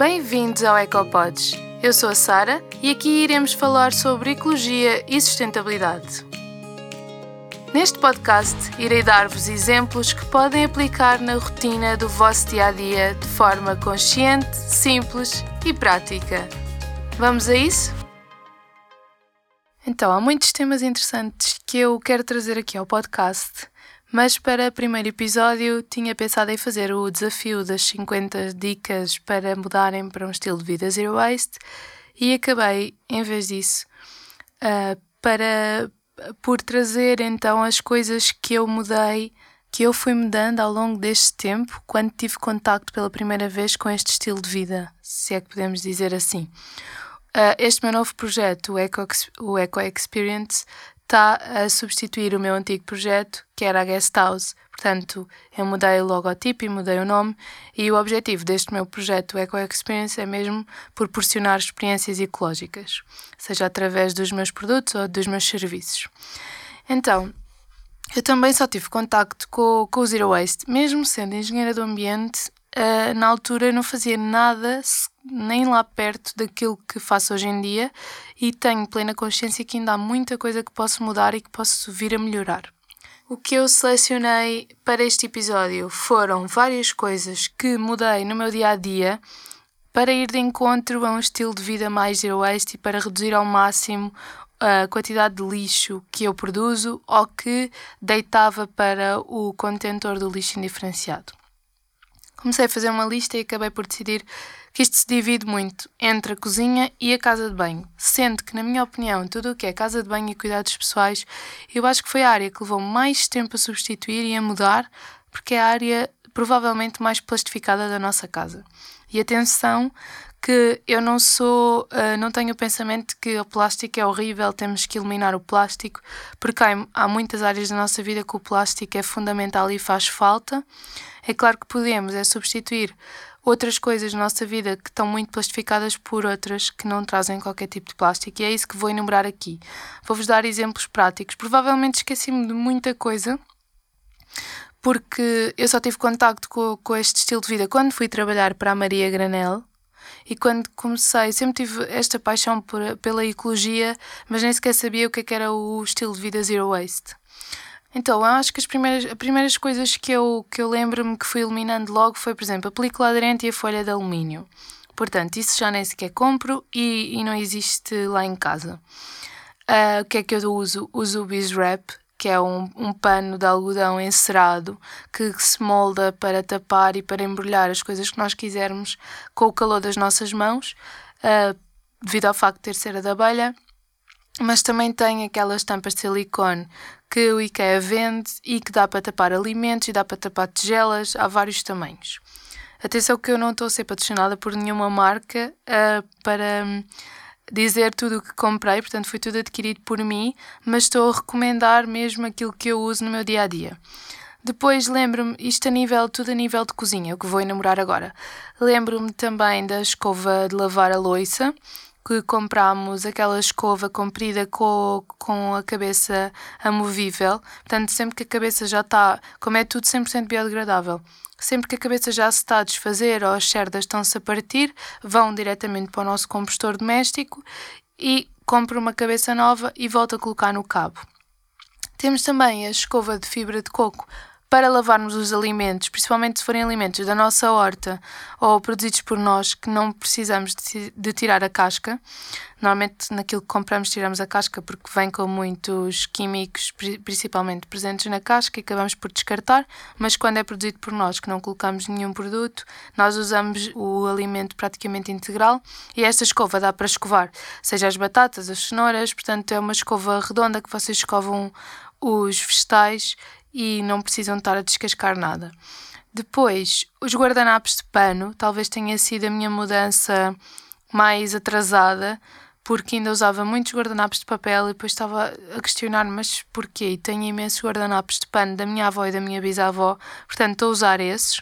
Bem-vindos ao EcoPods. Eu sou a Sara e aqui iremos falar sobre ecologia e sustentabilidade. Neste podcast, irei dar-vos exemplos que podem aplicar na rotina do vosso dia a dia de forma consciente, simples e prática. Vamos a isso? Então, há muitos temas interessantes que eu quero trazer aqui ao podcast mas para o primeiro episódio tinha pensado em fazer o desafio das 50 dicas para mudarem para um estilo de vida zero waste e acabei, em vez disso, uh, para, por trazer então as coisas que eu mudei, que eu fui mudando ao longo deste tempo, quando tive contacto pela primeira vez com este estilo de vida, se é que podemos dizer assim. Uh, este meu novo projeto, o Eco, o Eco Experience, está a substituir o meu antigo projeto, que era a Guest House. Portanto, eu mudei o logotipo e mudei o nome, e o objetivo deste meu projeto Eco Experience é mesmo proporcionar experiências ecológicas, seja através dos meus produtos ou dos meus serviços. Então, eu também só tive contacto com, com o Zero Waste, mesmo sendo engenheira do ambiente, uh, na altura não fazia nada, nem lá perto daquilo que faço hoje em dia e tenho plena consciência que ainda há muita coisa que posso mudar e que posso vir a melhorar. O que eu selecionei para este episódio foram várias coisas que mudei no meu dia a dia para ir de encontro a um estilo de vida mais zero waste e para reduzir ao máximo a quantidade de lixo que eu produzo ou que deitava para o contentor do lixo indiferenciado. Comecei a fazer uma lista e acabei por decidir que isto se divide muito entre a cozinha e a casa de banho, sendo que, na minha opinião, tudo o que é casa de banho e cuidados pessoais, eu acho que foi a área que levou mais tempo a substituir e a mudar, porque é a área provavelmente mais plastificada da nossa casa. E atenção que eu não sou, uh, não tenho o pensamento que o plástico é horrível, temos que eliminar o plástico, porque há, há muitas áreas da nossa vida que o plástico é fundamental e faz falta. É claro que podemos é substituir outras coisas na nossa vida que estão muito plastificadas por outras que não trazem qualquer tipo de plástico, e é isso que vou enumerar aqui. Vou-vos dar exemplos práticos. Provavelmente esqueci-me de muita coisa, porque eu só tive contacto com, com este estilo de vida quando fui trabalhar para a Maria Granel, e quando comecei, sempre tive esta paixão por, pela ecologia, mas nem sequer sabia o que, é que era o estilo de vida zero waste. Então, eu acho que as primeiras, as primeiras coisas que eu, que eu lembro-me que fui eliminando logo foi, por exemplo, a película aderente e a folha de alumínio. Portanto, isso já nem sequer compro e, e não existe lá em casa. Uh, o que é que eu uso? Uso o Bizwrap, que é um, um pano de algodão encerado que se molda para tapar e para embrulhar as coisas que nós quisermos com o calor das nossas mãos, uh, devido ao facto de ter cera de abelha. Mas também tem aquelas tampas de silicone que o IKEA vende e que dá para tapar alimentos e dá para tapar tigelas, há vários tamanhos. Atenção que eu não estou a ser patrocinada por nenhuma marca uh, para dizer tudo o que comprei, portanto foi tudo adquirido por mim, mas estou a recomendar mesmo aquilo que eu uso no meu dia a dia. Depois lembro-me, isto a nível, tudo a nível de cozinha, o que vou enumerar agora. Lembro-me também da escova de lavar a louça, que comprámos aquela escova comprida com, com a cabeça amovível. Portanto, sempre que a cabeça já está, como é tudo 100% biodegradável, sempre que a cabeça já se está a desfazer ou as cerdas estão-se a partir, vão diretamente para o nosso compostor doméstico e compro uma cabeça nova e volto a colocar no cabo. Temos também a escova de fibra de coco para lavarmos os alimentos, principalmente se forem alimentos da nossa horta ou produzidos por nós que não precisamos de, tirar a casca. Normalmente naquilo que compramos tiramos a casca porque vem com muitos químicos, principalmente presentes na casca, e acabamos por descartar, mas quando é produzido por nós, que não colocamos nenhum produto, nós usamos o alimento praticamente integral e esta escova dá para escovar, seja as batatas, as cenouras, portanto é uma escova redonda que vocês escovam os vegetais e não precisam estar a descascar nada. Depois, os guardanapos de pano, talvez tenha sido a minha mudança mais atrasada, porque ainda usava muitos guardanapos de papel e depois estava a questionar, mas porquê? Tenho imensos guardanapos de pano da minha avó e da minha bisavó, portanto estou a usar esses.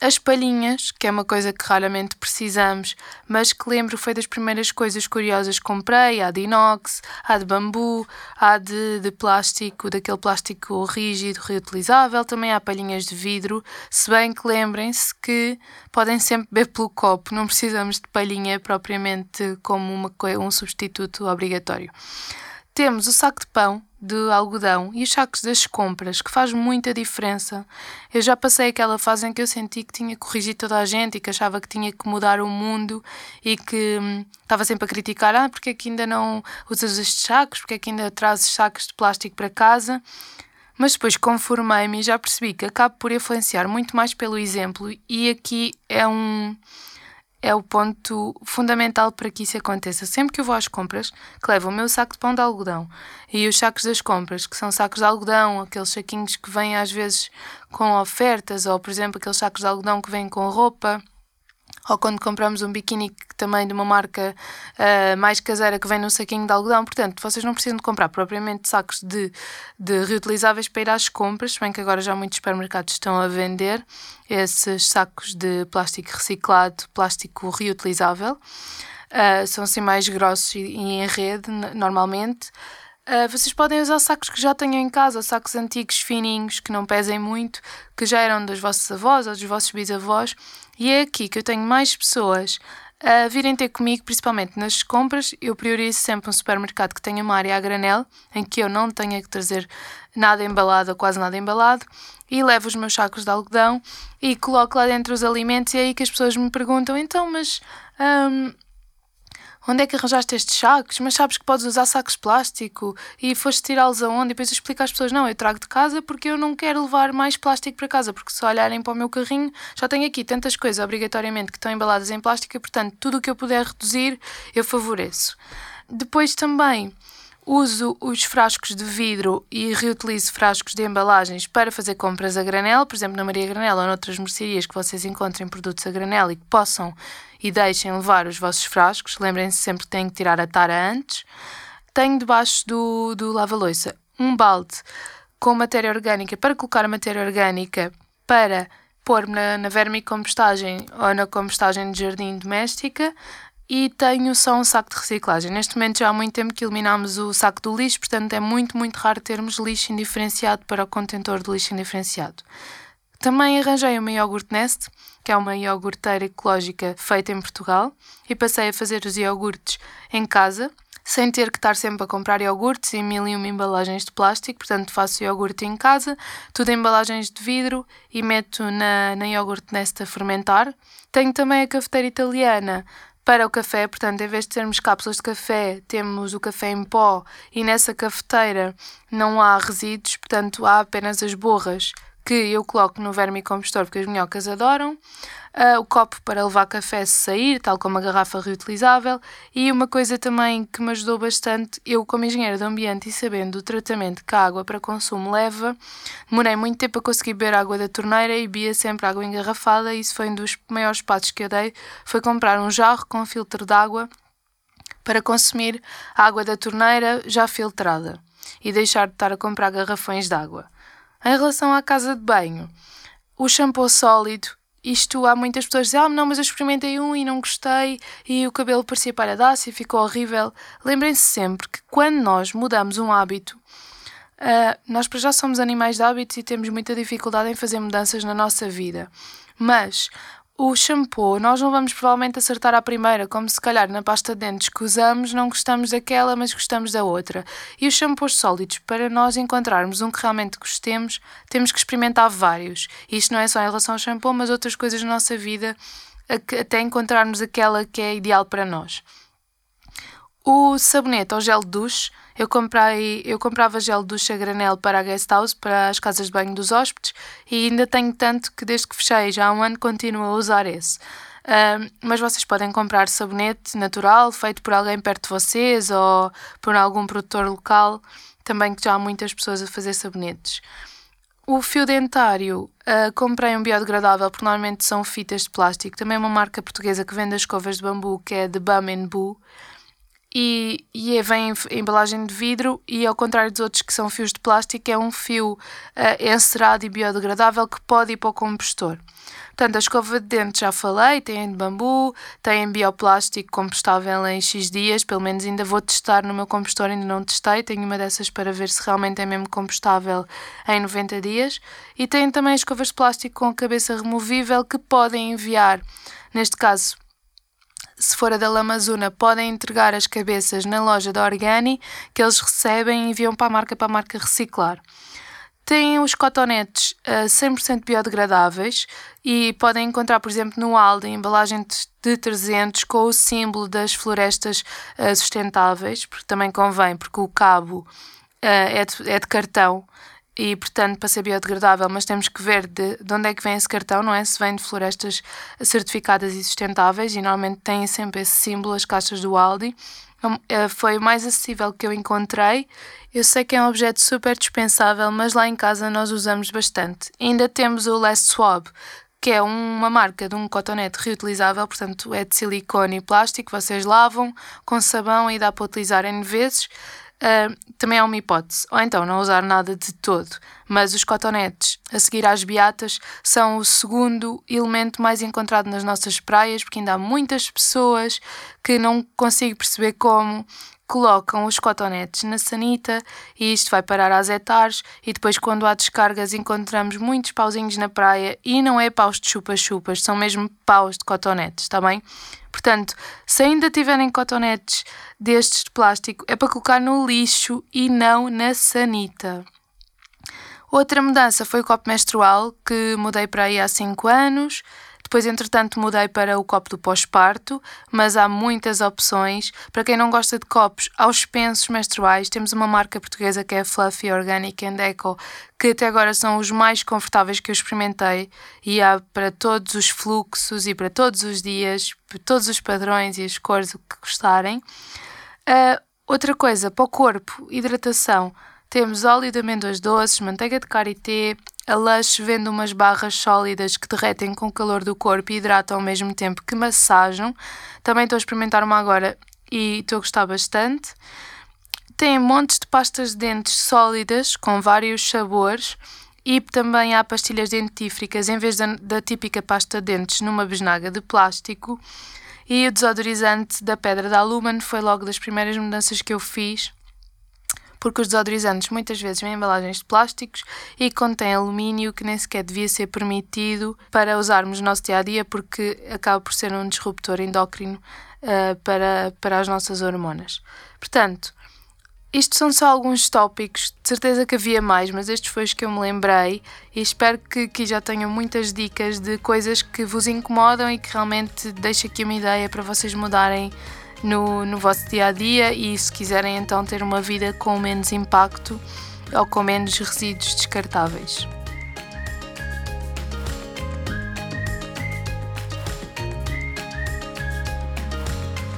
As palhinhas, que é uma coisa que raramente precisamos, mas que lembro foi das primeiras coisas curiosas que comprei. Há de inox, há de bambu, há de, de plástico, daquele plástico rígido, reutilizável. Também há palhinhas de vidro, se bem que lembrem-se que podem sempre beber pelo copo, não precisamos de palhinha propriamente como uma, um substituto obrigatório. Temos o saco de pão de algodão e os sacos das compras, que faz muita diferença. Eu já passei aquela fase em que eu senti que tinha que corrigir toda a gente e que achava que tinha que mudar o mundo e que hum, estava sempre a criticar: ah, porque é que ainda não usas estes sacos? Porque é que ainda trazes sacos de plástico para casa? Mas depois conformei-me e já percebi que acabo por influenciar muito mais pelo exemplo, e aqui é um é o ponto fundamental para que isso aconteça. Sempre que eu vou às compras, que levo o meu saco de pão de algodão e os sacos das compras, que são sacos de algodão, aqueles saquinhos que vêm às vezes com ofertas, ou por exemplo aqueles sacos de algodão que vêm com roupa ou quando compramos um biquíni também de uma marca uh, mais caseira que vem num saquinho de algodão. Portanto, vocês não precisam de comprar propriamente sacos de, de reutilizáveis para ir às compras, se bem que agora já muitos supermercados estão a vender esses sacos de plástico reciclado, plástico reutilizável. Uh, são assim mais grossos e, e em rede, normalmente. Uh, vocês podem usar sacos que já tenham em casa, sacos antigos, fininhos, que não pesem muito, que já eram dos vossos avós ou dos vossos bisavós. E é aqui que eu tenho mais pessoas a virem ter comigo, principalmente nas compras. Eu priorizo sempre um supermercado que tenha uma área a granel, em que eu não tenha que trazer nada embalado ou quase nada embalado, e levo os meus sacos de algodão e coloco lá dentro os alimentos. E é aí que as pessoas me perguntam: então, mas. Um, onde é que arranjaste estes sacos? Mas sabes que podes usar sacos de plástico e foste tirá-los aonde? E depois eu explico às pessoas: não, eu trago de casa porque eu não quero levar mais plástico para casa, porque se olharem para o meu carrinho, já tenho aqui tantas coisas obrigatoriamente que estão embaladas em plástico e, portanto, tudo o que eu puder reduzir, eu favoreço. Depois também Uso os frascos de vidro e reutilizo frascos de embalagens para fazer compras a granel, por exemplo, na Maria Granel ou noutras mercearias que vocês encontrem produtos a granel e que possam e deixem levar os vossos frascos. Lembrem-se sempre que têm que tirar a tara antes. Tenho debaixo do, do lava-loiça um balde com matéria orgânica para colocar a matéria orgânica para pôr na, na vermicompostagem ou na compostagem de jardim doméstica e tenho só um saco de reciclagem. Neste momento já há muito tempo que eliminámos o saco do lixo, portanto é muito, muito raro termos lixo indiferenciado para o contentor de lixo indiferenciado. Também arranjei uma iogurte Nest, que é uma iogurteira ecológica feita em Portugal, e passei a fazer os iogurtes em casa, sem ter que estar sempre a comprar iogurtes e mil e uma embalagens de plástico, portanto faço iogurte em casa, tudo em embalagens de vidro e meto na, na iogurte Nest a fermentar. Tenho também a cafeteira italiana, para o café, portanto, em vez de termos cápsulas de café, temos o café em pó. E nessa cafeteira não há resíduos, portanto, há apenas as borras que eu coloco no vermicompostor porque as minhocas adoram, uh, o copo para levar café se sair, tal como a garrafa reutilizável, e uma coisa também que me ajudou bastante, eu como engenheira do ambiente e sabendo o tratamento que a água para consumo leva, demorei muito tempo a conseguir beber água da torneira e bebia sempre água engarrafada, e isso foi um dos maiores passos que eu dei, foi comprar um jarro com filtro de água para consumir a água da torneira já filtrada e deixar de estar a comprar garrafões de água. Em relação à casa de banho, o shampoo sólido, isto há muitas pessoas que dizem, ah, não, mas eu experimentei um e não gostei e o cabelo parecia paradaço e ficou horrível. Lembrem-se sempre que quando nós mudamos um hábito, uh, nós para já somos animais de hábitos e temos muita dificuldade em fazer mudanças na nossa vida. Mas o shampoo, nós não vamos provavelmente acertar à primeira, como se calhar na pasta de dentes que usamos não gostamos daquela, mas gostamos da outra. E os shampoos sólidos, para nós encontrarmos um que realmente gostemos, temos que experimentar vários. Isto não é só em relação ao shampoo, mas outras coisas na nossa vida, até encontrarmos aquela que é ideal para nós. O sabonete ou gel de duche eu, comprei, eu comprava gel de ducha granel para a guest house, para as casas de banho dos hóspedes, e ainda tenho tanto que desde que fechei já há um ano continuo a usar esse. Mas vocês podem comprar sabonete natural, feito por alguém perto de vocês ou por algum produtor local, também que já há muitas pessoas a fazer sabonetes. O fio dentário, uh, comprei um biodegradável, porque normalmente são fitas de plástico. Também é uma marca portuguesa que vende as escovas de bambu, que é de Bum Boo e, e é, vem em embalagem de vidro e ao contrário dos outros que são fios de plástico é um fio uh, encerado e biodegradável que pode ir para o compostor. Portanto, a escova de dentes já falei, tem de bambu, tem bioplástico compostável em X dias, pelo menos ainda vou testar no meu compostor, ainda não testei, tenho uma dessas para ver se realmente é mesmo compostável em 90 dias. E tem também escovas de plástico com cabeça removível que podem enviar, neste caso se for a da Lamazuna, podem entregar as cabeças na loja da Organi, que eles recebem e enviam para a marca para a marca reciclar. Têm os cotonetes uh, 100% biodegradáveis e podem encontrar, por exemplo, no Aldi, embalagem de 300 com o símbolo das florestas uh, sustentáveis, porque também convém, porque o cabo uh, é, de, é de cartão e, portanto, para ser biodegradável, mas temos que ver de, de, onde é que vem esse cartão, não é? Se vem de florestas certificadas e sustentáveis, e normalmente têm sempre esse símbolo, as caixas do Aldi. Então, eh, foi o mais acessível que eu encontrei. Eu sei que é um objeto super dispensável, mas lá em casa nós usamos bastante. ainda temos o Last Swab, que é uma marca de um cotonete reutilizável, portanto é de silicone e plástico, vocês lavam com sabão e dá para utilizar N vezes uh, também é uma hipótese. Ou então não usar nada de todo. Mas os cotonetes, a seguir às beatas, são o segundo elemento mais encontrado nas nossas praias, porque ainda há muitas pessoas que não consigo perceber como colocam os cotonetes na sanita e isto vai parar às hectares e depois quando há descargas encontramos muitos pauzinhos na praia e não é paus de chupa-chupas, são mesmo paus de cotonetes, está bem? Portanto, se ainda tiverem cotonetes destes de plástico, é para colocar no lixo e não na sanita. Outra mudança foi o copo menstrual, que mudei para aí há 5 anos. Depois, entretanto, mudei para o copo do pós-parto, mas há muitas opções. Para quem não gosta de copos aos pensos menstruais, temos uma marca portuguesa que é Fluffy Organic and Eco, que até agora são os mais confortáveis que eu experimentei e há para todos os fluxos e para todos os dias, para todos os padrões e as cores, que gostarem. Uh, outra coisa, para o corpo, hidratação. Temos óleo de amêndoas doces, manteiga de karité, a Lush vende umas barras sólidas que derretem com o calor do corpo e hidratam ao mesmo tempo que massajam. Também estou a experimentar uma agora e estou a gostar bastante. Tem montes de pastas de dentes sólidas com vários sabores e também há pastilhas dentífricas em vez da, da típica pasta de dentes numa besnaga de plástico. E o desodorizante da Pedra da Lumen foi logo das primeiras mudanças que eu fiz porque os desodorizantes muitas vezes vêm em embalagens de plásticos e contêm alumínio que nem sequer devia ser permitido para usarmos no nosso dia a dia, porque acaba por ser um disruptor endócrino uh, para, para as nossas hormonas. Portanto, isto são só alguns tópicos, de certeza que havia mais, mas estes foi os que eu me lembrei e espero que aqui já tenham muitas dicas de coisas que vos incomodam e que realmente deixe aqui uma ideia para vocês mudarem no, no vosso dia a dia e se quiserem então ter uma vida com menos impacto ou com menos resíduos descartáveis.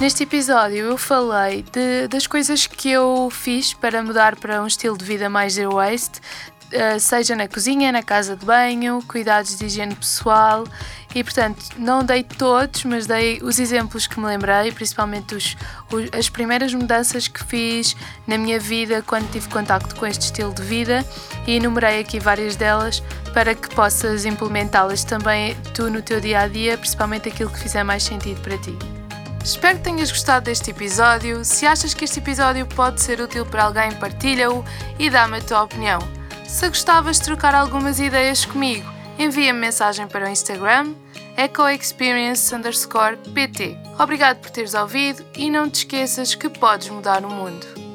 Neste episódio eu falei de, das coisas que eu fiz para mudar para um estilo de vida mais zero waste, eh, seja na cozinha, na casa de banho, cuidados de higiene pessoal e portanto não dei todos, mas dei os exemplos que me lembrei, principalmente os, os, as primeiras mudanças que fiz na minha vida quando tive contacto com este estilo de vida e enumerei aqui várias delas para que possas implementá-las também tu no teu dia a dia, principalmente aquilo que fizer mais sentido para ti. Espero que tenhas gostado deste episódio. Se achas que este episódio pode ser útil para alguém, partilha-o e dá-me a tua opinião. Se gostavas de trocar algumas ideias comigo, envia-me mensagem para o Instagram ecoexperience_pt. Obrigado por teres ouvido e não te esqueças que podes mudar o mundo.